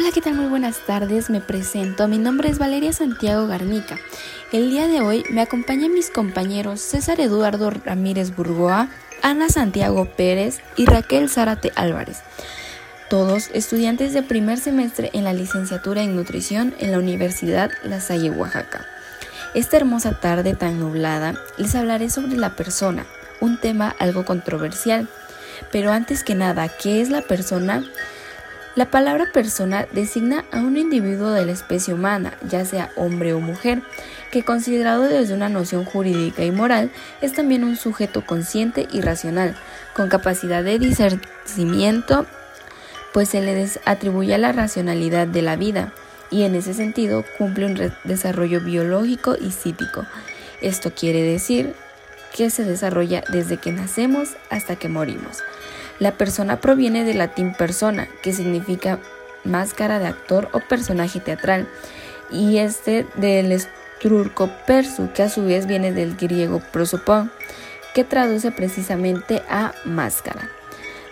Hola, ¿qué tal? Muy buenas tardes, me presento. Mi nombre es Valeria Santiago Garnica. El día de hoy me acompañan mis compañeros César Eduardo Ramírez Burgoa, Ana Santiago Pérez y Raquel Zárate Álvarez. Todos estudiantes de primer semestre en la licenciatura en nutrición en la Universidad La Salle, Oaxaca. Esta hermosa tarde tan nublada les hablaré sobre la persona, un tema algo controversial. Pero antes que nada, ¿qué es la persona? La palabra persona designa a un individuo de la especie humana, ya sea hombre o mujer, que considerado desde una noción jurídica y moral es también un sujeto consciente y racional, con capacidad de discernimiento, pues se le atribuye a la racionalidad de la vida y en ese sentido cumple un desarrollo biológico y psíquico. Esto quiere decir que se desarrolla desde que nacemos hasta que morimos. La persona proviene del latín persona, que significa máscara de actor o personaje teatral, y este del estrurco persu, que a su vez viene del griego prosopon, que traduce precisamente a máscara.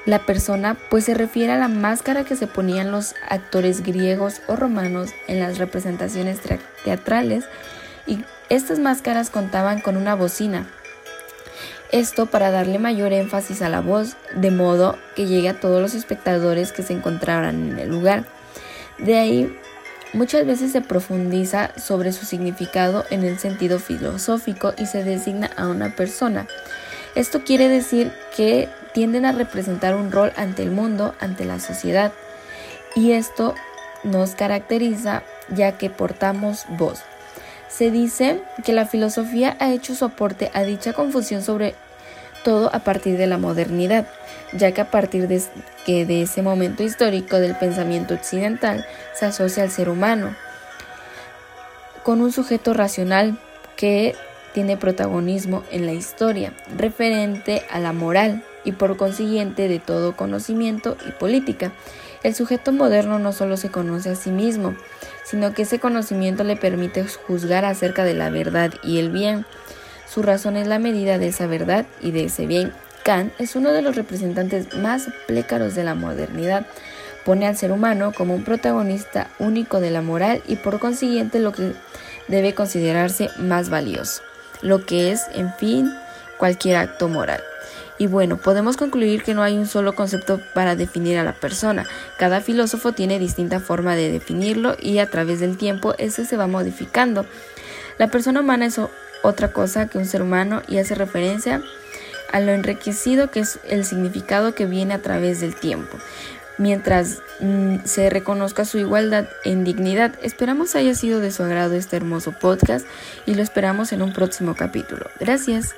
La persona pues se refiere a la máscara que se ponían los actores griegos o romanos en las representaciones teatrales y estas máscaras contaban con una bocina esto para darle mayor énfasis a la voz, de modo que llegue a todos los espectadores que se encontraran en el lugar. De ahí, muchas veces se profundiza sobre su significado en el sentido filosófico y se designa a una persona. Esto quiere decir que tienden a representar un rol ante el mundo, ante la sociedad. Y esto nos caracteriza ya que portamos voz. Se dice que la filosofía ha hecho su aporte a dicha confusión sobre todo a partir de la modernidad, ya que a partir de, que de ese momento histórico del pensamiento occidental se asocia al ser humano con un sujeto racional que tiene protagonismo en la historia, referente a la moral y por consiguiente de todo conocimiento y política. El sujeto moderno no solo se conoce a sí mismo, sino que ese conocimiento le permite juzgar acerca de la verdad y el bien. Su razón es la medida de esa verdad y de ese bien. Kant es uno de los representantes más plécaros de la modernidad. Pone al ser humano como un protagonista único de la moral y por consiguiente lo que debe considerarse más valioso, lo que es, en fin, cualquier acto moral. Y bueno, podemos concluir que no hay un solo concepto para definir a la persona. Cada filósofo tiene distinta forma de definirlo y a través del tiempo ese se va modificando. La persona humana es otra cosa que un ser humano y hace referencia a lo enriquecido que es el significado que viene a través del tiempo. Mientras mm, se reconozca su igualdad en dignidad, esperamos haya sido de su agrado este hermoso podcast y lo esperamos en un próximo capítulo. Gracias.